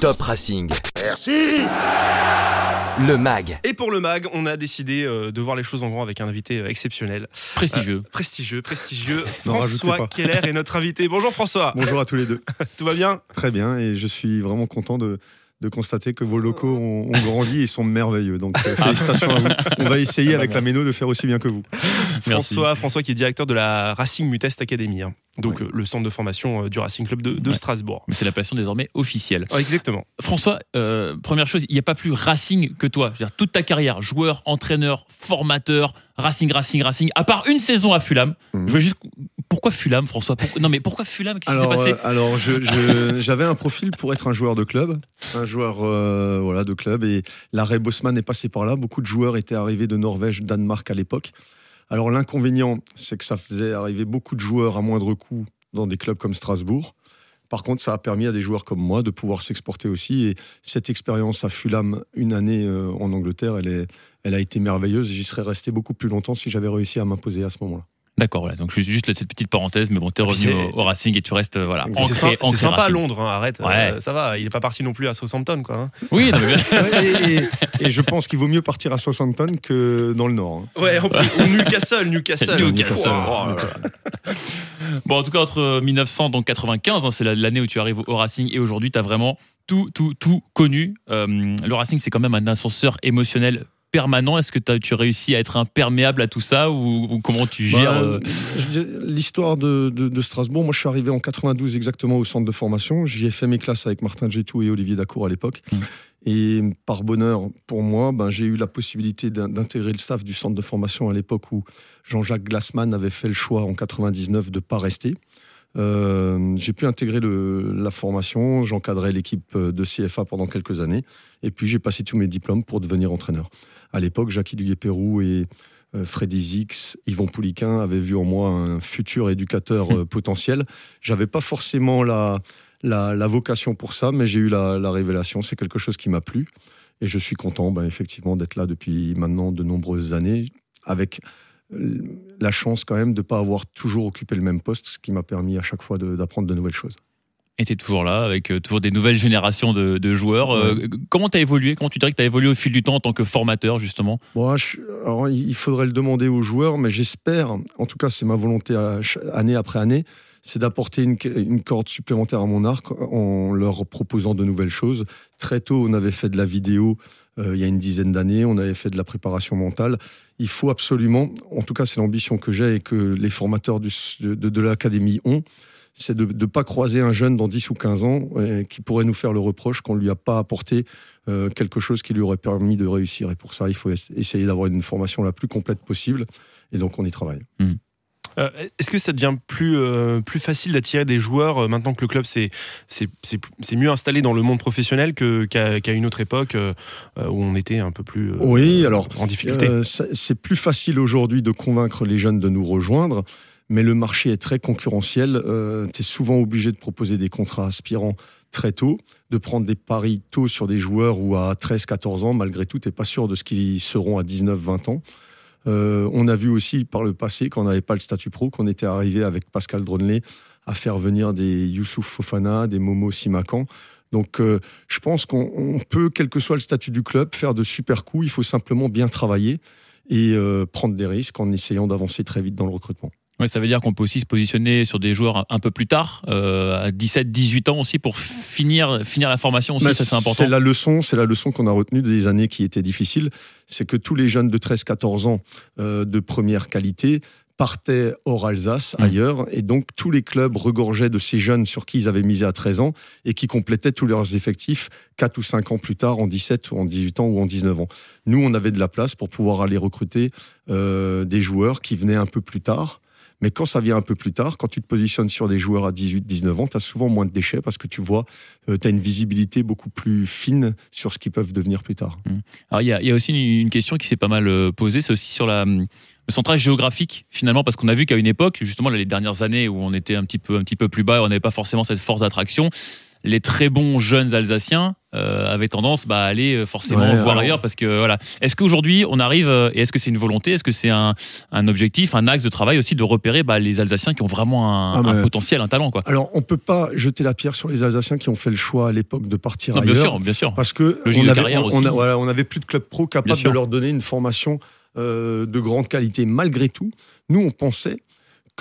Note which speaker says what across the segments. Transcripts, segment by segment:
Speaker 1: Top Racing.
Speaker 2: Merci
Speaker 1: Le MAG.
Speaker 3: Et pour le MAG, on a décidé euh, de voir les choses en grand avec un invité euh, exceptionnel.
Speaker 4: Prestigieux.
Speaker 3: Euh, prestigieux, prestigieux. François. Keller est notre invité. Bonjour François.
Speaker 5: Bonjour à tous les deux.
Speaker 3: Tout va bien?
Speaker 5: Très bien, et je suis vraiment content de, de constater que vos locaux ont, ont grandi et sont merveilleux. Donc euh, félicitations à vous. On va essayer avec la Méno de faire aussi bien que vous.
Speaker 4: Merci.
Speaker 3: François, François qui est directeur de la Racing Mutest Academy. Donc euh, le centre de formation euh, du Racing Club de, de
Speaker 4: Ouais.
Speaker 3: Strasbourg.
Speaker 4: Mais c'est l'appellation désormais officielle.
Speaker 3: Ouais, exactement.
Speaker 4: François, euh, première chose, il n'y a pas plus Racing que toi. Je veux dire, toute ta carrière, joueur, entraîneur, formateur, Racing, Racing, Racing, à part une saison à Fulham.
Speaker 5: Mhm.
Speaker 4: Je veux juste. Pourquoi Fulham, François? Pourquoi- Non, mais pourquoi Fulham? Qu'est-ce qui s'est
Speaker 5: Alors,
Speaker 4: passé?
Speaker 5: euh, alors j'avais un profil pour être un joueur de club, un joueur euh, voilà, de club, et l'arrêt Bosman est passé par là. Beaucoup de joueurs étaient arrivés de Norvège, Danemark à l'époque. Alors l'inconvénient, c'est que ça faisait arriver beaucoup de joueurs à moindre coût dans des clubs comme Strasbourg. Par contre, ça a permis à des joueurs comme moi de pouvoir s'exporter aussi. Et cette expérience à Fulham, une année euh, en Angleterre, elle, est, elle a été merveilleuse. J'y serais resté beaucoup plus longtemps si j'avais réussi à m'imposer à ce moment-là.
Speaker 4: D'accord, voilà. Donc juste, cette petite parenthèse, mais bon, t'es revenu
Speaker 3: c'est-
Speaker 4: au, au Racing et tu restes euh, voilà,
Speaker 5: C'est
Speaker 3: C'est
Speaker 4: ancré,
Speaker 3: sympa, c'est à. Londres, hein, arrête.
Speaker 4: Ouais.
Speaker 3: euh, ça va, il n'est pas parti non plus à Southampton. Quoi, hein.
Speaker 4: Oui, non, mais bien-
Speaker 5: et, et- et je pense qu'il vaut mieux partir à Southampton que dans le Nord. hein.
Speaker 3: Ouais, ou Newcastle, Newcastle.
Speaker 4: Newcastle.
Speaker 3: Oh, là.
Speaker 4: Bon, en tout cas, entre 1995, hein, c'est la- l'année où tu arrives au Racing, et aujourd'hui, tu as vraiment tout, tout, tout connu. Euh, le Racing, c'est quand même un ascenseur émotionnel permanent. Est-ce que tu réussis à être imperméable à tout ça ou, ou comment tu gères
Speaker 5: Bah,
Speaker 4: euh,
Speaker 5: je dis- L'histoire de, de- de Strasbourg, moi je suis arrivé en 92 exactement au centre de formation. J'y ai fait mes classes avec Martin Gétou et Olivier Dacour à l'époque.
Speaker 4: Mm.
Speaker 5: Et par bonheur pour moi, ben, j'ai eu la possibilité d'in- d'intégrer le staff du centre de formation à l'époque où Jean-Jacques Glassman avait fait le choix en 99 de ne pas rester. Euh, j'ai pu intégrer le- la formation, j'encadrais l'équipe de CFA pendant quelques années, et puis j'ai passé tous mes diplômes pour devenir entraîneur. À l'époque, Jackie Duguay-Pérou et euh, Freddy Zix, Yvon Pouliquin avaient vu en moi un futur éducateur euh, potentiel. J'avais pas forcément la, la, la vocation pour ça, mais j'ai eu la, la révélation. C'est quelque chose qui m'a plu. Et je suis content, ben, effectivement, d'être là depuis maintenant de nombreuses années, avec euh, la chance quand même de ne pas avoir toujours occupé le même poste, ce qui m'a permis à chaque fois de- d'apprendre de nouvelles choses.
Speaker 4: Et t'es toujours là, avec euh, toujours des nouvelles générations de, de joueurs. Euh, comment t'as évolué? Comment tu dirais que t'as évolué au fil du temps en tant que formateur, justement?
Speaker 5: Bon, je- alors, il faudrait le demander aux joueurs, mais j'espère, en tout cas c'est ma volonté à année après année, c'est d'apporter une, une corde supplémentaire à mon arc en leur proposant de nouvelles choses. Très tôt, on avait fait de la vidéo euh, il y a une dizaine d'années, on avait fait de la préparation mentale. Il faut absolument, en tout cas c'est l'ambition que j'ai et que les formateurs du- de, de- de l'académie ont, c'est de ne pas croiser un jeune dans 10 ou 15 ans euh, qui pourrait nous faire le reproche qu'on ne lui a pas apporté euh, quelque chose qui lui aurait permis de réussir. Et pour ça, il faut es- essayer d'avoir une formation la plus complète possible. Et donc, on y travaille.
Speaker 3: Euh, Est-ce que ça devient plus, euh, plus facile d'attirer des joueurs euh, maintenant que le club s'est c'est c'est- c'est mieux installé dans le monde professionnel qu'à qu'à une autre époque où on était un peu plus euh,
Speaker 5: Oui, alors,
Speaker 3: en difficulté?
Speaker 5: Euh, c'est plus facile aujourd'hui de convaincre les jeunes de nous rejoindre, mais le marché est très concurrentiel. tu es souvent obligé de proposer des contrats aspirants très tôt, de prendre des paris tôt sur des joueurs ou à 13-14 ans. Malgré tout, tu n'es pas sûr de ce qu'ils seront à 19-20 ans. Euh, on a vu aussi par le passé, quand on n'avait pas le statut pro, qu'on était arrivé avec Pascal Dronley à faire venir des Youssouf Fofana, des Momo Simakan. Donc, euh, je pense qu'on on peut, quel que soit le statut du club, faire de super coups. Il faut simplement bien travailler et euh, prendre des risques en essayant d'avancer très vite dans le recrutement.
Speaker 4: Ouais, ça veut dire qu'on peut aussi se positionner sur des joueurs un, peu plus tard, euh, à 17, 18 ans aussi, pour finir, finir la formation aussi.
Speaker 5: Mais
Speaker 4: ça, c'est important.
Speaker 5: la leçon, c'est la leçon qu'on a retenue des années qui étaient difficiles, c'est que tous les jeunes de 13-14 ans euh, de première qualité partaient hors Alsace,
Speaker 4: Mmh.
Speaker 5: ailleurs, et donc tous les clubs regorgeaient de ces jeunes sur qui ils avaient misé à 13 ans et qui complétaient tous leurs effectifs 4 ou 5 ans plus tard, en 17 ou en 18 ans ou en 19 ans. Nous, on avait de la place pour pouvoir aller recruter euh, des joueurs qui venaient un peu plus tard. Mais quand ça vient un peu plus tard, quand tu te positionnes sur des joueurs à 18-19 ans, tu as souvent moins de déchets parce que tu vois, tu as une visibilité beaucoup plus fine sur ce qu'ils peuvent devenir plus tard.
Speaker 4: Alors, il y y a aussi une, question qui s'est pas mal euh, posée, c'est aussi sur la, hum, le centrage géographique, finalement, parce qu'on a vu qu'à une époque, justement, les dernières années où on était un petit peu, un petit peu plus bas, on n'avait pas forcément cette force d'attraction, les très bons jeunes Alsaciens euh, avait tendance bah, à aller euh, forcément
Speaker 5: Ouais,
Speaker 4: voir
Speaker 5: alors-
Speaker 4: ailleurs parce que voilà. Est-ce qu'aujourd'hui on arrive euh, et est-ce que c'est une volonté, est-ce que c'est un, un objectif, un axe de travail aussi de repérer bah, les Alsaciens qui ont vraiment un,
Speaker 5: Ah,
Speaker 4: un potentiel, un talent quoi?
Speaker 5: Alors, on peut pas jeter la pierre sur les Alsaciens qui ont fait le choix à l'époque de partir
Speaker 4: Non, bien
Speaker 5: ailleurs.
Speaker 4: sûr, bien sûr.
Speaker 5: Parce que on avait,
Speaker 4: carrière
Speaker 5: on,
Speaker 4: aussi.
Speaker 5: on a- voilà, on avait plus de clubs pro
Speaker 4: Bien
Speaker 5: capables
Speaker 4: sûr.
Speaker 5: de leur donner une formation euh, de grande qualité. Malgré tout, nous, on pensait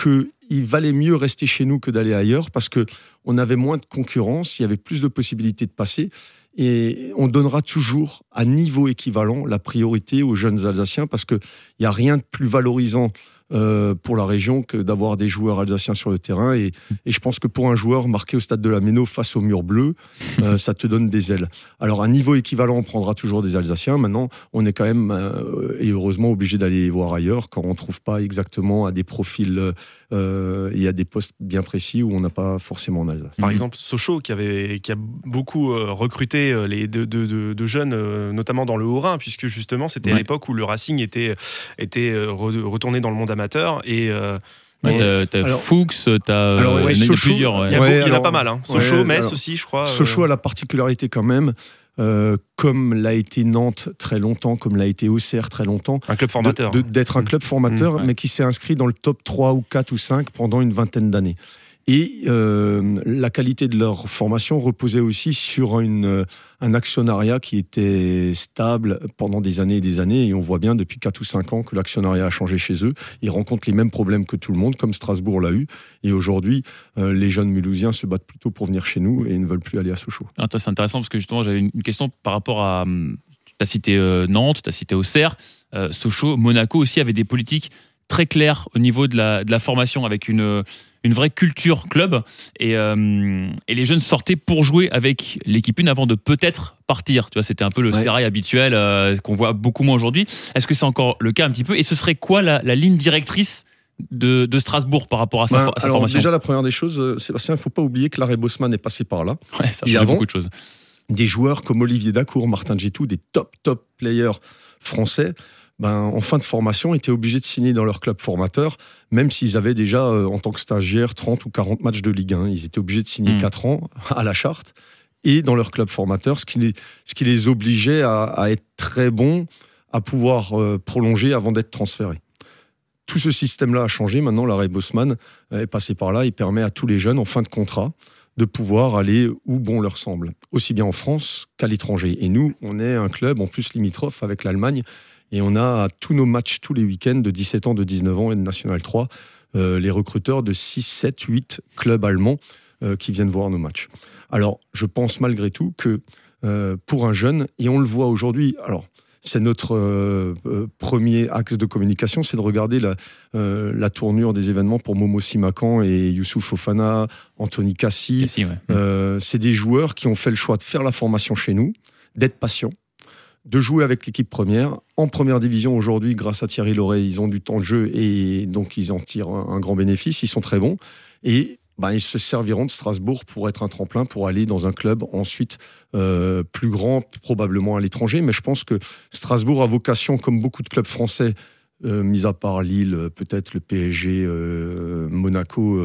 Speaker 5: qu'il valait mieux rester chez nous que d'aller ailleurs parce que on avait moins de concurrence, il y avait plus de possibilités de passer. Et on donnera toujours à niveau équivalent la priorité aux jeunes Alsaciens parce qu'il n'y a rien de plus valorisant euh, pour la région que d'avoir des joueurs alsaciens sur le terrain. Et, et je pense que pour un joueur marqué au stade de la Méno face au mur bleu, euh, ça te donne des ailes. Alors, à niveau équivalent, on prendra toujours des Alsaciens. Maintenant, on est quand même, euh, et heureusement, obligé d'aller voir ailleurs quand on ne trouve pas exactement à des profils euh, et à des postes bien précis où on n'a pas forcément en Alsace.
Speaker 3: Par exemple, Sochaux, qui, avait, qui a beaucoup euh, recruté euh, les, de, de- de- de jeunes, notamment dans le Haut-Rhin, puisque justement, c'était à
Speaker 4: Ouais.
Speaker 3: l'époque où le Racing était, était re- retourné dans le monde amateur. Et euh,
Speaker 4: Ouais, t'as Fuchs, t'as
Speaker 5: ouais,
Speaker 4: il y a plusieurs. ouais.
Speaker 3: il y, a il y en a pas mal. Hein. Sochaux,
Speaker 5: ouais,
Speaker 3: Metz
Speaker 5: alors,
Speaker 3: aussi, je crois. euh,
Speaker 5: Sochaux a la particularité quand même, euh, comme l'a été Nantes très longtemps, comme l'a été Auxerre très longtemps,
Speaker 3: un club formateur.
Speaker 5: d'être un
Speaker 3: Mm.
Speaker 5: club formateur,
Speaker 4: Mm, ouais.
Speaker 5: mais qui s'est inscrit dans le top 3 ou 4 ou 5 pendant une vingtaine d'années. Et euh, la qualité de leur formation reposait aussi sur euh, un actionnariat qui était stable pendant des années et des années. Et on voit bien depuis 4 ou 5 ans que l'actionnariat a changé chez eux. Ils rencontrent les mêmes problèmes que tout le monde, comme Strasbourg l'a eu. Et aujourd'hui, euh, les jeunes Mulhousiens se battent plutôt pour venir chez nous et ne veulent plus aller à Sochaux.
Speaker 4: Ah, c'est intéressant parce que justement, j'avais une question par rapport à. Tu as cité Nantes, tu as cité Auxerre, Sochaux, Monaco aussi avait des politiques très claires au niveau de la, de la formation avec une, une vraie culture club. Et, euh, et les jeunes sortaient pour jouer avec l'équipe une avant de peut-être partir. Tu vois, c'était un peu le
Speaker 5: Ouais.
Speaker 4: sérail habituel euh, qu'on voit beaucoup moins aujourd'hui. Est-ce que c'est encore le cas un petit peu? Et ce serait quoi la, la ligne directrice de, de Strasbourg par rapport à sa,
Speaker 5: Ben,
Speaker 4: for- à sa
Speaker 5: alors,
Speaker 4: formation?
Speaker 5: déjà, la première des choses, euh, Sébastien, il ne faut pas oublier que l'arrêt Bosman est passé par là.
Speaker 4: Ouais, ça
Speaker 5: et avant-
Speaker 4: beaucoup de choses.
Speaker 5: des joueurs comme Olivier Dacour, Martin Gitou, des top, top players français, ben, en fin de formation, étaient obligés de signer dans leur club formateur, même s'ils avaient déjà, euh, en tant que stagiaires, 30 ou 40 matchs de Ligue 1. Ils étaient obligés de signer
Speaker 4: Mm.
Speaker 5: 4 ans à la charte et dans leur club formateur, ce qui les, ce qui les obligeait à, à être très bons, à pouvoir euh, prolonger avant d'être transférés. Tout ce système-là a changé. Maintenant, l'arrêt Bosman est passé par là. Il permet à tous les jeunes, en fin de contrat, de pouvoir aller où bon leur semble, aussi bien en France qu'à l'étranger. Et nous, on est un club en plus limitrophe avec l'Allemagne, et on a à tous nos matchs tous les week-ends de 17 ans, de 19 ans et de National 3, euh, les recruteurs de 6, 7, 8 clubs allemands euh, qui viennent voir nos matchs. Alors, je pense malgré tout que euh, pour un jeune, et on le voit aujourd'hui, alors c'est notre euh, euh, premier axe de communication, c'est de regarder la, euh, la tournure des événements pour Momo Simakan et Youssouf Fofana, Anthony Cassi,
Speaker 4: Si, ouais.
Speaker 5: euh, c'est des joueurs qui ont fait le choix de faire la formation chez nous, d'être patients, de jouer avec l'équipe première. En première division aujourd'hui, grâce à Thierry Loret, ils ont du temps de jeu et donc ils en tirent un, grand bénéfice. Ils sont très bons et ben, ils se serviront de Strasbourg pour être un tremplin pour aller dans un club ensuite euh, plus grand, probablement à l'étranger. Mais je pense que Strasbourg a vocation, comme beaucoup de clubs français, euh, mis à part Lille, euh, peut-être le PSG, Monaco,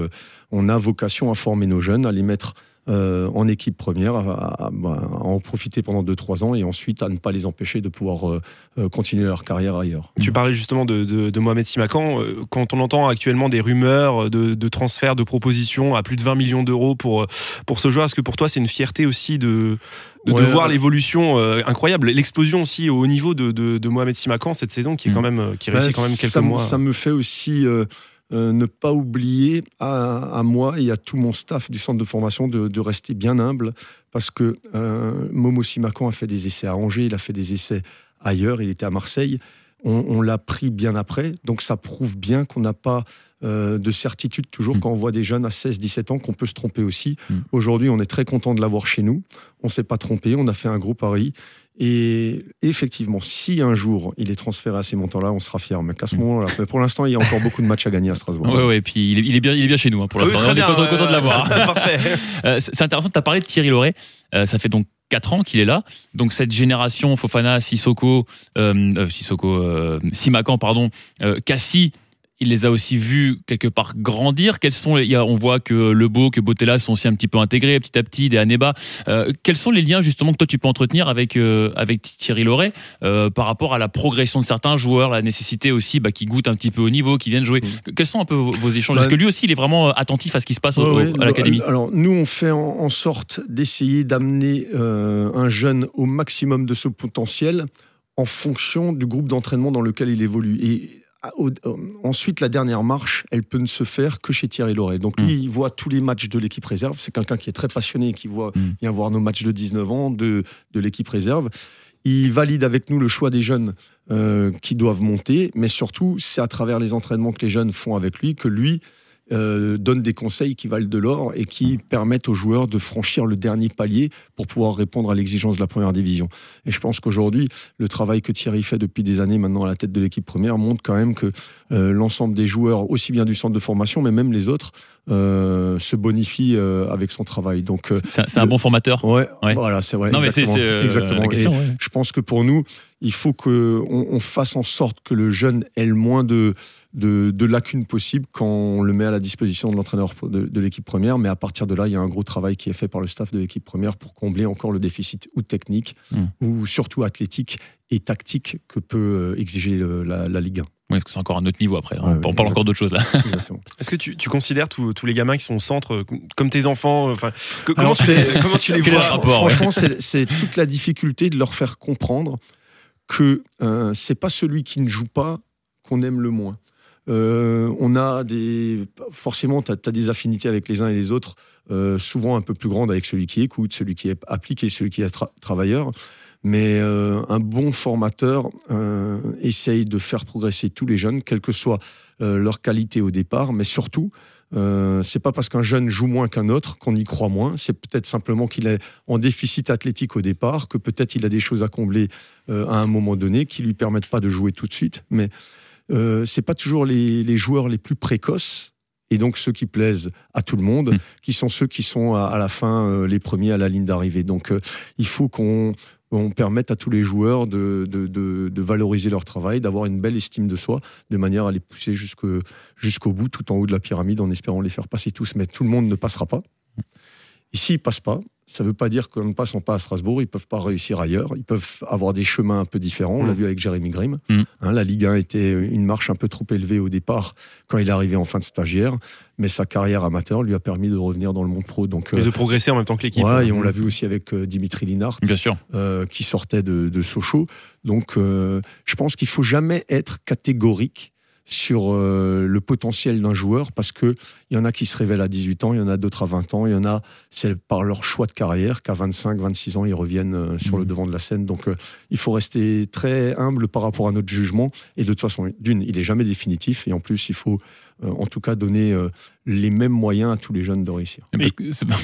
Speaker 5: on a vocation à former nos jeunes, à les mettre euh, en équipe première, à, à- bah, à en profiter pendant 2-3 ans et ensuite à ne pas les empêcher de pouvoir euh, euh, continuer leur carrière ailleurs.
Speaker 3: Tu parlais justement de, de, de Mohamed Simakan. Quand on entend actuellement des rumeurs de, de transferts, de propositions à plus de 20 millions d'euros pour, pour ce joueur, est-ce que pour toi c'est une fierté aussi de, de, voir l'évolution euh, incroyable, l'explosion aussi au haut niveau de, de, de Mohamed Simakan cette saison qui est
Speaker 4: Mm.
Speaker 3: quand même qui réussit
Speaker 5: Ben,
Speaker 3: quand même quelques
Speaker 5: ça,
Speaker 3: mois.
Speaker 5: Ça me fait aussi euh, euh, ne pas oublier à, à moi et à tout mon staff du centre de formation de, de rester bien humble parce que euh, Momo Simakan a fait des essais à Angers, il a fait des essais ailleurs, il était à Marseille. On, on l'a pris bien après, donc ça prouve bien qu'on n'a pas euh, de certitude toujours
Speaker 4: Mm.
Speaker 5: quand on voit des jeunes à 16-17 ans qu'on peut se tromper aussi.
Speaker 4: Mm.
Speaker 5: Aujourd'hui, on est très content de l'avoir chez nous. On s'est pas trompé, on a fait un gros pari. Et effectivement, si un jour il est transféré à ces montants-là, on sera fiers. Mais qu'à ce
Speaker 4: Mm.
Speaker 5: moment-là, mais pour l'instant, il y a encore beaucoup de matchs à gagner à Strasbourg.
Speaker 4: Ouais, ouais, et puis il est, il est bien, il est bien chez nous hein, pour
Speaker 3: Ah oui,
Speaker 4: l'instant.
Speaker 3: très
Speaker 4: on est content,
Speaker 3: euh,
Speaker 4: content de l'avoir.
Speaker 3: Parfait.
Speaker 4: Euh, c'est intéressant, tu as parlé de Thierry Loret. Euh, ça fait donc 4 ans qu'il est là. Donc cette génération Fofana, Sissoko, euh, Sissoko, euh, Simakan, pardon, euh, Cassie, il les a aussi vus quelque part grandir. Quels sont les- on voit que Le Beau, que Botella sont aussi un petit peu intégrés petit à petit, des Aneba. Euh, quels sont les liens justement que toi tu peux entretenir avec euh, avec Thierry Loret euh, par rapport à la progression de certains joueurs, la nécessité aussi bah, qu'ils goûtent un petit peu au niveau, qu'ils viennent jouer. Que- Quels sont un peu vos, vos échanges?
Speaker 5: Bah,
Speaker 4: Est-ce que lui aussi il est vraiment attentif à ce qui se passe au-
Speaker 5: Ouais,
Speaker 4: au-
Speaker 5: ouais.
Speaker 4: à l'académie?
Speaker 5: Alors, nous, on fait en, en sorte d'essayer d'amener un jeune au maximum de ce potentiel en fonction du groupe d'entraînement dans lequel il évolue. Et ensuite, la dernière marche, elle peut ne se faire que chez Thierry Loret. Donc, lui, il voit tous les matchs de l'équipe réserve. C'est quelqu'un qui est très passionné, qui voit,
Speaker 4: Mm.
Speaker 5: vient voir nos matchs de 19 ans de, de l'équipe réserve. Il valide avec nous le choix des jeunes euh, qui doivent monter, mais surtout, c'est à travers les entraînements que les jeunes font avec lui que lui euh, donne des conseils qui valent de l'or et qui permettent aux joueurs de franchir le dernier palier pour pouvoir répondre à l'exigence de la première division. Et je pense qu'aujourd'hui, le travail que Thierry fait depuis des années maintenant à la tête de l'équipe première montre quand même que euh, l'ensemble des joueurs, aussi bien du centre de formation, mais même les autres, euh, se bonifient euh, avec son travail. Donc, euh,
Speaker 4: C'est un- bon formateur.
Speaker 5: ouais,
Speaker 4: Ouais.
Speaker 5: voilà, c'est vrai.
Speaker 4: c'est
Speaker 5: exactement,
Speaker 4: euh,
Speaker 5: exactement.
Speaker 4: la question. ouais.
Speaker 5: je pense que pour nous, il faut qu'on on fasse en sorte que le jeune ait le moins de, de, de lacunes possibles quand on le met à la disposition de l'entraîneur de, de l'équipe première. Mais à partir de là, il y a un gros travail qui est fait par le staff de l'équipe première pour combler encore le déficit ou technique
Speaker 4: Mm.
Speaker 5: ou surtout athlétique et tactique que peut euh, exiger la, la Ligue 1.
Speaker 4: Ouais, parce que c'est encore un autre niveau après. là.
Speaker 5: Ouais,
Speaker 4: on parle encore d'autre chose là.
Speaker 3: Est-ce que tu, tu considères tous tous les gamins qui sont au centre euh, comme tes enfants euh, Enfin, que- comment,
Speaker 5: Alors,
Speaker 3: tu,
Speaker 5: c'est-
Speaker 3: comment tu les vois.
Speaker 5: Franchement, c'est toute la difficulté de leur faire comprendre que euh, c'est pas celui qui ne joue pas qu'on aime le moins. Euh, on a des. Forcément, tu as, des affinités avec les uns et les autres, euh, souvent un peu plus grandes avec celui qui écoute, celui qui est appliqué, celui qui est tra- travailleur. Mais euh, un bon formateur essaye de faire progresser tous les jeunes, quelle que soit leur qualité au départ, mais surtout, euh, c'est pas parce qu'un jeune joue moins qu'un autre qu'on y croit moins. C'est peut-être simplement qu'il est en déficit athlétique au départ, que peut-être il a des choses à combler euh, à un moment donné qui lui permettent pas de jouer tout de suite. Mais euh, c'est pas toujours les, les joueurs les plus précoces et donc ceux qui plaisent à tout le monde,
Speaker 4: Mm.
Speaker 5: qui sont ceux qui sont à, à la fin euh, les premiers à la ligne d'arrivée. Donc il faut qu'on on permette à tous les joueurs de, de, valoriser leur travail, d'avoir une belle estime de soi, de manière à les pousser jusqu'au bout, tout en haut de la pyramide, en espérant les faire passer tous. Mais tout le monde ne passera pas. Et s'ils ne passent pas, ça ne veut pas dire qu'en ne passant pas à Strasbourg, ils ne peuvent pas réussir ailleurs. Ils peuvent avoir des chemins un peu différents. On l'a
Speaker 3: Mm.
Speaker 5: vu avec Jérémy Grimm.
Speaker 4: Mm.
Speaker 5: Hein, la Ligue 1 était une marche un peu trop élevée au départ quand il est arrivé en fin de stagiaire. Mais sa carrière amateur lui a permis de revenir dans le monde pro. Donc,
Speaker 3: Et
Speaker 5: euh,
Speaker 3: de progresser en même temps que l'équipe.
Speaker 5: ouais, et on l'a vu aussi avec euh, Dimitri
Speaker 4: Bien sûr.
Speaker 5: euh, qui sortait de, de Sochaux. Donc, euh, je pense qu'il faut jamais être catégorique sur euh, le potentiel d'un joueur parce que il y en a qui se révèlent à 18 ans, il y en a d'autres à 20 ans, il y en a c'est par leur choix de carrière qu'à 25, 26 ans ils reviennent euh, sur le devant de la scène. Donc, euh, il faut rester très humble par rapport à notre jugement. Et de toute façon, d'une, il est jamais définitif. Et en plus, il faut en tout cas donner euh, les mêmes moyens à tous les jeunes de réussir.
Speaker 4: C'est- mais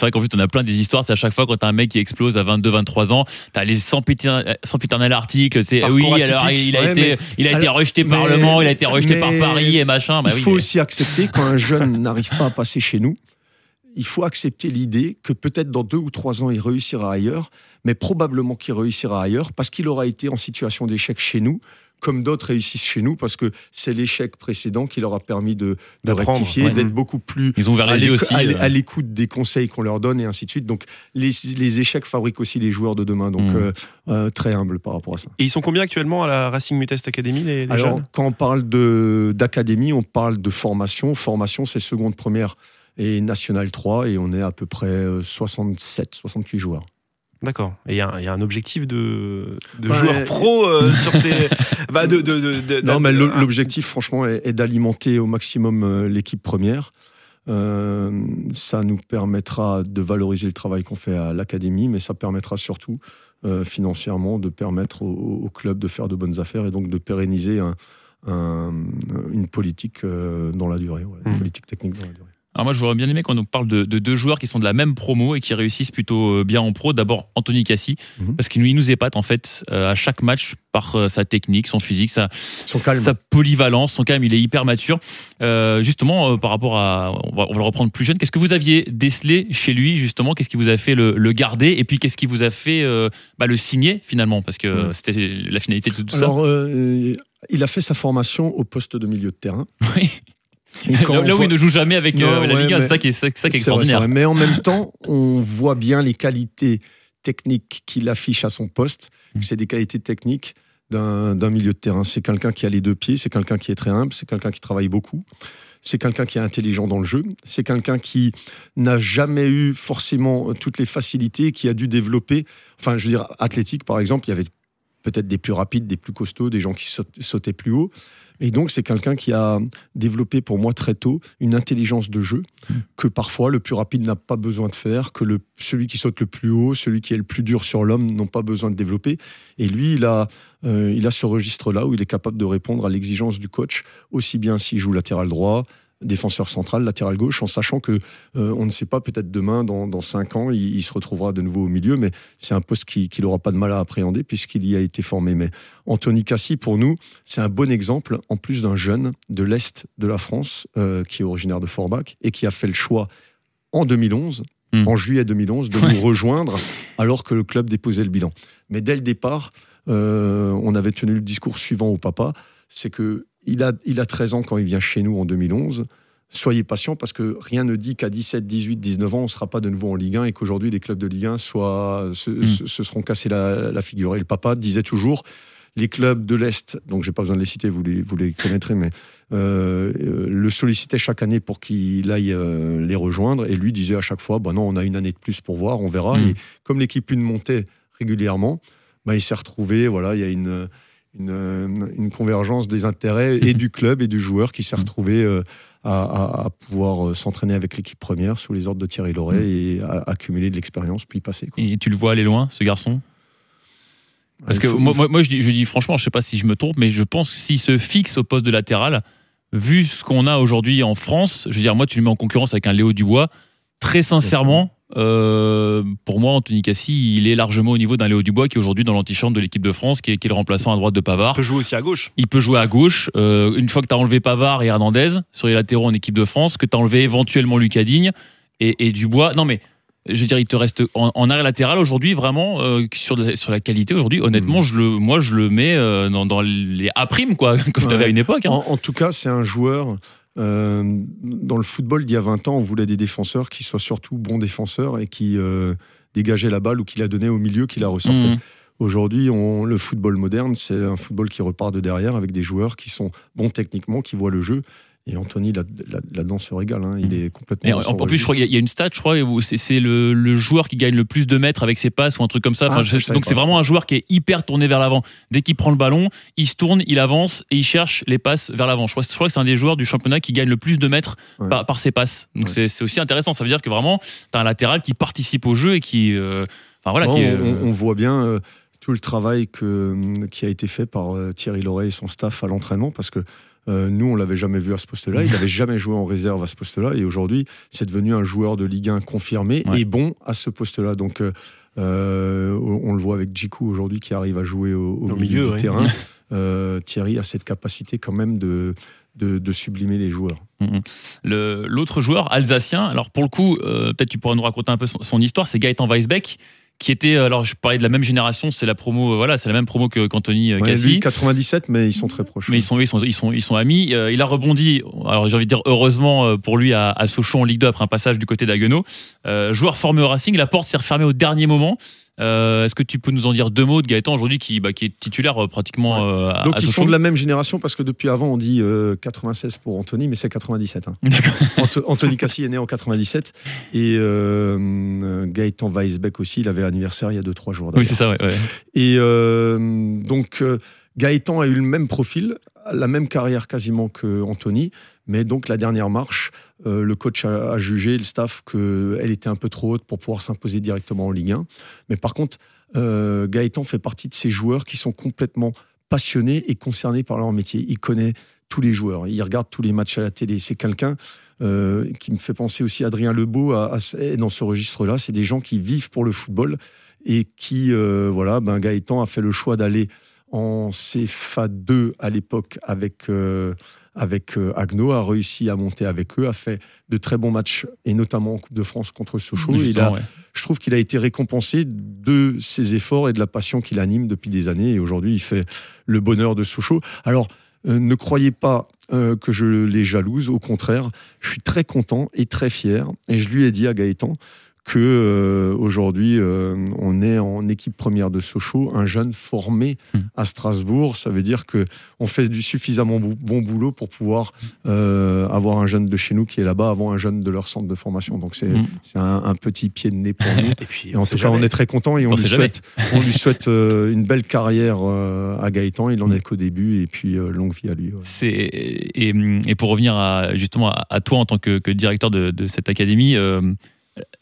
Speaker 4: vrai qu'en fait, on a plein des histoires. C'est à chaque fois quand t'as un mec qui explose à 22, 23 ans, t'as les sempiternels sempiternels articles. C'est oui, alors il a
Speaker 5: Ouais,
Speaker 4: été, il a été rejeté par le Mans, il a été rejeté par Paris et machin. Bah
Speaker 5: il
Speaker 4: oui,
Speaker 5: faut
Speaker 4: mais-
Speaker 5: aussi accepter quand un jeune n'arrive pas à passer chez nous, il faut accepter l'idée que peut-être dans deux ou trois ans, il réussira ailleurs, mais probablement qu'il réussira ailleurs parce qu'il aura été en situation d'échec chez nous, comme d'autres réussissent chez nous, parce que c'est l'échec précédent qui leur a permis de, de
Speaker 3: D'apprendre,
Speaker 5: rectifier,
Speaker 4: ouais.
Speaker 5: d'être beaucoup plus
Speaker 4: Ils ont ouvert les
Speaker 5: à
Speaker 4: euh.
Speaker 5: à l'écoute des conseils qu'on leur donne et ainsi de suite. Donc les, les échecs fabriquent aussi les joueurs de demain. Donc
Speaker 4: Mm.
Speaker 5: euh, euh, très humble par rapport à ça.
Speaker 3: Et ils sont combien actuellement à la Racing Mutest Academy, les, les
Speaker 5: Alors,
Speaker 3: jeunes?
Speaker 5: quand on parle de- d'académie, on parle de formation. Formation, c'est seconde, première et nationale 3. Et on est à peu près euh, 67, 68 joueurs.
Speaker 3: D'accord. Et il y, a un- il y a un objectif de, de
Speaker 5: Ouais.
Speaker 3: joueurs pro euh, sur ces. bah, de, de,
Speaker 5: Non, mais l'o- l'objectif, franchement, est, est d'alimenter au maximum euh, l'équipe première. Euh, ça nous permettra de valoriser le travail qu'on fait à l'académie, mais ça permettra surtout euh, financièrement de permettre au, au club de faire de bonnes affaires et donc de pérenniser un- un- une politique dans la durée, ouais, une
Speaker 3: Mm.
Speaker 5: politique technique dans la durée.
Speaker 4: Alors moi, j'aurais bien aimé qu'on nous parle de, de deux joueurs qui sont de la même promo et qui réussissent plutôt euh, bien en pro. D'abord, Anthony Cassi,
Speaker 5: Mhm.
Speaker 4: parce qu'il nous, nous épate en fait euh, à chaque match par euh, sa technique, son physique, sa,
Speaker 5: Son calme.
Speaker 4: sa polyvalence, son calme. Il est hyper mature. Euh, justement, par rapport à, on va, on va le reprendre plus jeune. Qu'est-ce que vous aviez décelé chez lui justement? Qu'est-ce qui vous a fait le, le garder? Et puis qu'est-ce qui vous a fait bah, le signer finalement? Parce que
Speaker 5: Mhm.
Speaker 4: c'était la finalité de tout ça.
Speaker 5: Alors, il a fait sa formation au poste de milieu de terrain.
Speaker 4: Oui. Là, où
Speaker 5: voit-
Speaker 4: il ne joue jamais avec
Speaker 5: Non,
Speaker 4: euh, la
Speaker 5: ouais,
Speaker 4: Ligue 1,
Speaker 5: mais-
Speaker 4: c'est ça qui est, ça, ça qui est
Speaker 5: vrai,
Speaker 4: extraordinaire.
Speaker 5: vrai. Mais en même temps, on voit bien les qualités techniques qu'il affiche à son poste.
Speaker 4: Mm.
Speaker 5: C'est des qualités techniques d'un milieu de terrain. C'est quelqu'un qui a les deux pieds, c'est quelqu'un qui est très humble, c'est quelqu'un qui travaille beaucoup. C'est quelqu'un qui est intelligent dans le jeu. C'est quelqu'un qui n'a jamais eu forcément toutes les facilités, qui a dû développer. Enfin, je veux dire, athlétique, par exemple, il y avait peut-être des plus rapides, des plus costauds, des gens qui saut- sautaient plus haut. Et donc, c'est quelqu'un qui a développé pour moi très tôt une intelligence de jeu que parfois le plus rapide n'a pas besoin de faire, que le, celui qui saute le plus haut, celui qui est le plus dur sur l'homme n'ont pas besoin de développer. Et lui, il a, euh, il a ce registre-là où il est capable de répondre à l'exigence du coach, aussi bien s'il joue latéral droit, défenseur central, latéral gauche, en sachant que euh, on ne sait pas, peut-être demain, dans, dans cinq ans, il, il se retrouvera de nouveau au milieu, mais c'est un poste qui- qu'il n'aura pas de mal à appréhender puisqu'il y a été formé. Mais Anthony Cassi, pour nous, c'est un bon exemple, en plus d'un jeune de l'Est de la France, euh, qui est originaire de Forbach et qui a fait le choix en 2011,
Speaker 4: Mm.
Speaker 5: en juillet 2011, de nous rejoindre alors que le club déposait le bilan. Mais dès le départ, euh, on avait tenu le discours suivant au papa, c'est que il a, il a 13 ans quand il vient chez nous en 2011. Soyez patient parce que rien ne dit qu'à 17, 18, 19 ans, on ne sera pas de nouveau en Ligue 1 et qu'aujourd'hui les clubs de Ligue 1 soient, se, se- se seront cassés la, la figure. Et le papa disait toujours, les clubs de l'Est, donc j'ai pas besoin de les citer, vous les, vous les connaîtrez, mais euh, euh, le sollicitaient chaque année pour qu'il aille euh, les rejoindre. Et lui disait à chaque fois, bah non, on a une année de plus pour voir, on verra.
Speaker 4: Mm.
Speaker 5: Et comme l'équipe une montait régulièrement, bah, il s'est retrouvé, voilà, il y a une, une, une convergence des intérêts et du club et du joueur qui s'est retrouvé euh, à, à- à pouvoir euh, s'entraîner avec l'équipe première sous les ordres de Thierry Loret et à, accumuler de l'expérience puis passer. quoi.
Speaker 4: Et tu le vois aller loin, ce garçon? Parce que moi, moi, moi, je, dis, je dis franchement, je sais pas si je me trompe, mais je pense que s'il se fixe au poste de latéral, vu ce qu'on a aujourd'hui en France, je veux dire, moi, tu le mets en concurrence avec un Léo Dubois. Très sincèrement, euh, pour moi, Anthony Cassi, il est largement au niveau d'un Léo Dubois qui est aujourd'hui dans l'antichambre de l'équipe de France, qui est, qui est le remplaçant à droite de Pavard.
Speaker 3: peut jouer aussi à gauche.
Speaker 4: Il peut jouer à gauche. Euh, une fois que tu as enlevé Pavard et Hernandez sur les latéraux en équipe de France, que tu as enlevé éventuellement Lucas Digne et, et Dubois. Non, mais je veux dire, il te reste en, en arrêt latéral aujourd'hui, vraiment, euh, sur, la, sur la qualité aujourd'hui. Honnêtement, je le, moi, je le mets euh, dans, dans les A primes, quoi, comme tu avais
Speaker 5: Ouais.
Speaker 4: à une époque. hein.
Speaker 5: En, en tout cas, c'est un joueur. Euh, dans le football d'il y a 20 ans, on voulait des défenseurs qui soient surtout bons défenseurs et qui euh, dégageaient la balle ou qui la donnaient au milieu, qui la ressortaient.
Speaker 4: Mhm.
Speaker 5: Aujourd'hui, le football moderne, c'est un football qui repart de derrière avec des joueurs qui sont bons techniquement, qui voient le jeu. Et Anthony, là- là- là-dedans, se régale. hein. Il est complètement.
Speaker 4: En, plus, je crois qu'il y a- il y a une stat, je crois, où c'est le, le joueur qui gagne le plus de mètres avec ses passes ou un truc comme ça. Enfin,
Speaker 5: Ah,
Speaker 4: je-
Speaker 5: je
Speaker 4: donc c'est vraiment un joueur qui est hyper tourné vers l'avant. Dès qu'il prend le ballon, il se tourne, il avance et il cherche les passes vers l'avant. Je crois, je crois que c'est un des joueurs du championnat qui gagne le plus de mètres
Speaker 5: Ouais.
Speaker 4: par, par ses passes. Donc
Speaker 5: Ouais.
Speaker 4: c'est aussi intéressant. Ça veut dire que vraiment, tu as un latéral qui participe au jeu et qui. euh, Enfin voilà,
Speaker 5: Non,
Speaker 4: qui est,
Speaker 5: on,
Speaker 4: euh,
Speaker 5: on voit bien euh, tout le travail que, qui a été fait par Thierry Loret et son staff à l'entraînement parce que euh, nous, on l'avait jamais vu à ce poste-là. Il n'avait jamais joué en réserve à ce poste-là. Et aujourd'hui, c'est devenu un joueur de Ligue 1 confirmé
Speaker 4: Ouais.
Speaker 5: et bon à ce poste-là. Donc, euh, euh, on le voit avec Djikou aujourd'hui qui arrive à jouer au, au
Speaker 3: Au
Speaker 5: milieu,
Speaker 3: milieu,
Speaker 5: du
Speaker 3: ouais.
Speaker 5: terrain. Euh, Thierry a cette capacité quand même de, de, de sublimer les joueurs.
Speaker 4: Mhm. Le- L'autre joueur alsacien, alors pour le coup, peut-être tu pourras nous raconter un peu son, son histoire, c'est Gaëtan Weisbeck, qui était, euh, alors je parlais de la même génération, c'est la promo, euh, voilà, c'est la même promo que qu'Anthony euh,
Speaker 5: Ouais,
Speaker 4: Cassi.
Speaker 5: lui, 97, mais ils sont très proches.
Speaker 4: Mais ils sont, ils sont, ils sont, ils sont amis. Il a rebondi. Alors j'ai envie de dire heureusement pour lui à, à Sochaux en Ligue 2 après un passage du côté d'Aguenau. Euh, joueur formé au Racing, la porte s'est refermée au dernier moment. Euh, Est-ce que tu peux nous en dire deux mots de Gaëtan aujourd'hui qui, bah, qui est titulaire euh, pratiquement euh, à,
Speaker 5: Donc
Speaker 4: à
Speaker 5: ils
Speaker 4: Sochaux
Speaker 5: sont de la même génération parce que depuis avant on dit euh, 96 pour Anthony, mais c'est 97. hein. Anthony Cassi est né en 97 et Gaëtan Weisbeck aussi, il avait anniversaire il y a 2-3 jours.
Speaker 4: Oui, c'est ça. Ouais, ouais.
Speaker 5: Et donc Gaëtan a eu le même profil, la même carrière quasiment que Anthony, mais donc la dernière marche, euh, le coach a, jugé, le staff, qu'elle était un peu trop haute pour pouvoir s'imposer directement en Ligue 1. Mais par contre, euh, Gaëtan fait partie de ces joueurs qui sont complètement passionnés et concernés par leur métier. Il connaît tous les joueurs, il regarde tous les matchs à la télé. C'est quelqu'un euh, qui me fait penser aussi à Adrien Lebeau dans ce registre-là. C'est des gens qui vivent pour le football et qui, voilà, ben Gaëtan a fait le choix d'aller en CFA 2 à l'époque avec, euh, avec euh, Agno, a réussi à monter avec eux, a fait de très bons matchs, et notamment en Coupe de France contre Sochaux. Il a,
Speaker 4: ouais.
Speaker 5: je trouve qu'il a été récompensé de ses efforts et de la passion qu'il anime depuis des années. Et aujourd'hui, il fait le bonheur de Sochaux. Alors, euh, ne croyez pas euh, que je les jalouse. Au contraire, je suis très content et très fier. Et je lui ai dit à Gaëtan que euh, aujourd'hui, euh, on est en équipe première de Sochaux, un jeune formé
Speaker 4: Hmm.
Speaker 5: à Strasbourg. Ça veut dire que on fait du suffisamment bon boulot pour pouvoir euh, avoir un jeune de chez nous qui est là-bas avant un jeune de leur centre de formation. Donc c'est c'est un, un petit pied de nez pour nous.
Speaker 3: Et puis,
Speaker 5: Et en tout cas, on est très content et on,
Speaker 4: On
Speaker 5: lui souhaite, on lui souhaite une belle carrière à Gaëtan. Il en est qu'au début et puis longue vie à lui. ouais.
Speaker 4: C'est et, et pour revenir à, justement à, à toi en tant que, que directeur de, de cette académie,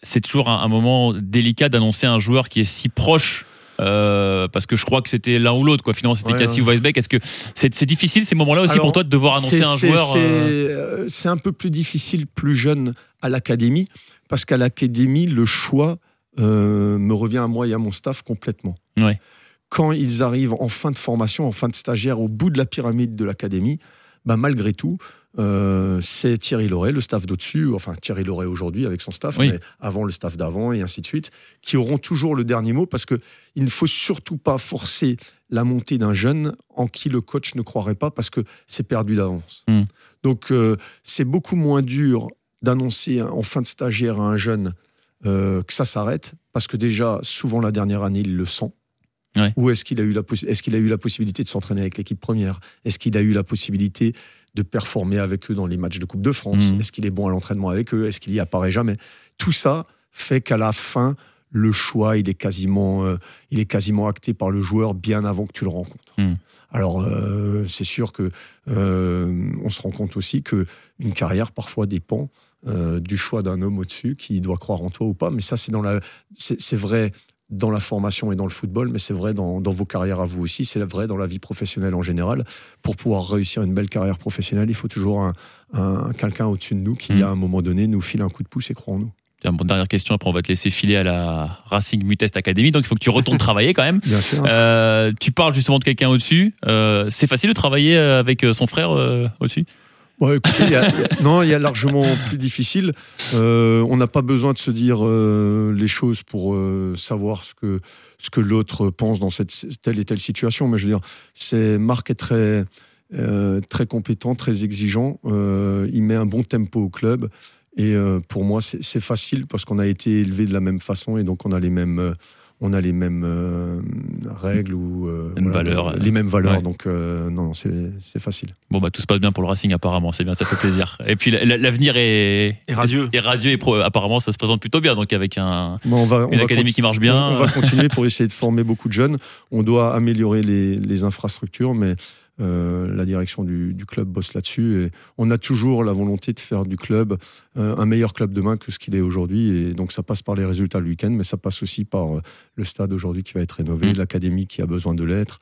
Speaker 4: c'est toujours un, un moment délicat d'annoncer un joueur qui est si proche. euh, parce que je crois que c'était l'un ou l'autre quoi finalement c'était
Speaker 5: Ouais,
Speaker 4: Cassie ou Weisbeck est-ce que c'est c'est difficile ces moments-là aussi
Speaker 5: Alors,
Speaker 4: pour toi de devoir annoncer un joueur
Speaker 5: C'est
Speaker 4: euh,
Speaker 5: euh, c'est un peu plus difficile plus jeune à l'académie parce qu'à l'académie, le choix euh, me revient à moi et à mon staff complètement.
Speaker 4: Ouais.
Speaker 5: Quand ils arrivent en fin de formation, en fin de stagiaire, au bout de la pyramide de l'académie, bah, malgré tout, euh, c'est Thierry Loret, le staff d'au-dessus, enfin Thierry Loret aujourd'hui avec son staff,
Speaker 4: Oui.
Speaker 5: mais avant le staff d'avant et ainsi de suite, qui auront toujours le dernier mot parce que il ne faut surtout pas forcer la montée d'un jeune en qui le coach ne croirait pas parce que c'est perdu d'avance.
Speaker 4: Mm.
Speaker 5: Donc euh, c'est beaucoup moins dur d'annoncer en fin de stagiaire à un jeune euh, que ça s'arrête parce que déjà souvent la dernière année il le sent.
Speaker 4: Ouais.
Speaker 5: Ou est-ce qu'il a eu la qu'il a eu la possibilité de s'entraîner avec l'équipe première? Est-ce qu'il a eu la possibilité de performer avec eux dans les matchs de Coupe de France?
Speaker 4: Mhm.
Speaker 5: Est-ce qu'il est bon à l'entraînement avec eux? Est-ce qu'il y apparaît jamais? Tout ça fait qu'à la fin, le choix, il est quasiment, euh, il est quasiment acté par le joueur bien avant que tu le rencontres.
Speaker 4: Mhm.
Speaker 5: Alors, euh, c'est sûr que euh, on se rend compte aussi que une carrière parfois dépend euh, du choix d'un homme au-dessus qui doit croire en toi ou pas. Mais ça, c'est dans la, c'est vrai dans la formation et dans le football, mais c'est vrai dans, dans vos carrières à vous aussi, c'est vrai dans la vie professionnelle en général. Pour pouvoir réussir une belle carrière professionnelle, il faut toujours un, un- quelqu'un au-dessus de nous qui,
Speaker 4: Mm.
Speaker 5: à un moment donné, nous file un coup de pouce et croit en nous.
Speaker 4: Bon, dernière question après on va te laisser filer à la Racing Mutest Academy donc il faut que tu retournes travailler quand même
Speaker 5: Bien sûr.
Speaker 4: Euh, tu parles justement de quelqu'un au-dessus Euh, c'est facile de travailler avec euh, son frère euh, au-dessus?
Speaker 5: Non, il y a largement plus difficile. Euh, on n'a pas besoin de se dire euh, les choses pour euh, savoir ce que, ce que l'autre pense dans cette telle et telle situation. Mais je veux dire, c'est Marc est très, très compétent, très exigeant. Il met un bon tempo au club. Et pour moi, c'est facile parce qu'on a été élevé de la même façon et donc on a les mêmes, on a les mêmes euh, règles ou euh,
Speaker 4: valeurs,
Speaker 5: les mêmes valeurs.
Speaker 4: ouais.
Speaker 5: Donc euh, non, non, c'est c'est facile.
Speaker 4: Bon, bah, tout se passe bien pour le Racing, apparemment. C'est bien, ça fait plaisir. Et puis, la- la- l'avenir est,
Speaker 3: Et radieux.
Speaker 4: est radieux et pro- apparemment, ça se présente plutôt bien. Donc, avec un,
Speaker 5: Bon, on va, on
Speaker 4: une académie qui marche bien.
Speaker 5: On, on va continuer pour essayer de former beaucoup de jeunes. On doit améliorer les, les infrastructures, mais euh, la direction du, du club bosse là-dessus. Et on a toujours la volonté de faire du club euh, un meilleur club demain que ce qu'il est aujourd'hui. Et donc ça passe par les résultats le week-end, mais ça passe aussi par euh, le stade aujourd'hui qui va être rénové,
Speaker 4: Mm.
Speaker 5: l'académie qui a besoin de l'être,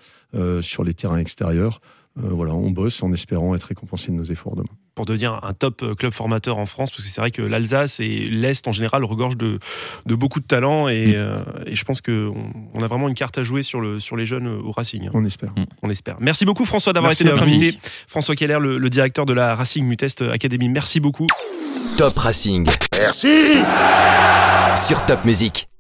Speaker 5: sur les terrains extérieurs. Voilà, on bosse en espérant être récompensé de nos efforts demain.
Speaker 3: Pour devenir un top euh, club formateur en France, parce que c'est vrai que l'Alsace et l'Est en général regorgent de, de beaucoup de talent et,
Speaker 4: Mm.
Speaker 3: euh, et je pense qu'on on a vraiment une carte à jouer sur, le, sur les jeunes euh, au Racing. hein.
Speaker 5: On espère.
Speaker 3: On espère. Merci beaucoup François d'avoir été notre invité. François Keller, le, le directeur de la Racing Mutest Academy. Merci beaucoup.
Speaker 1: Top Racing.
Speaker 2: Merci
Speaker 1: Sur Top Music.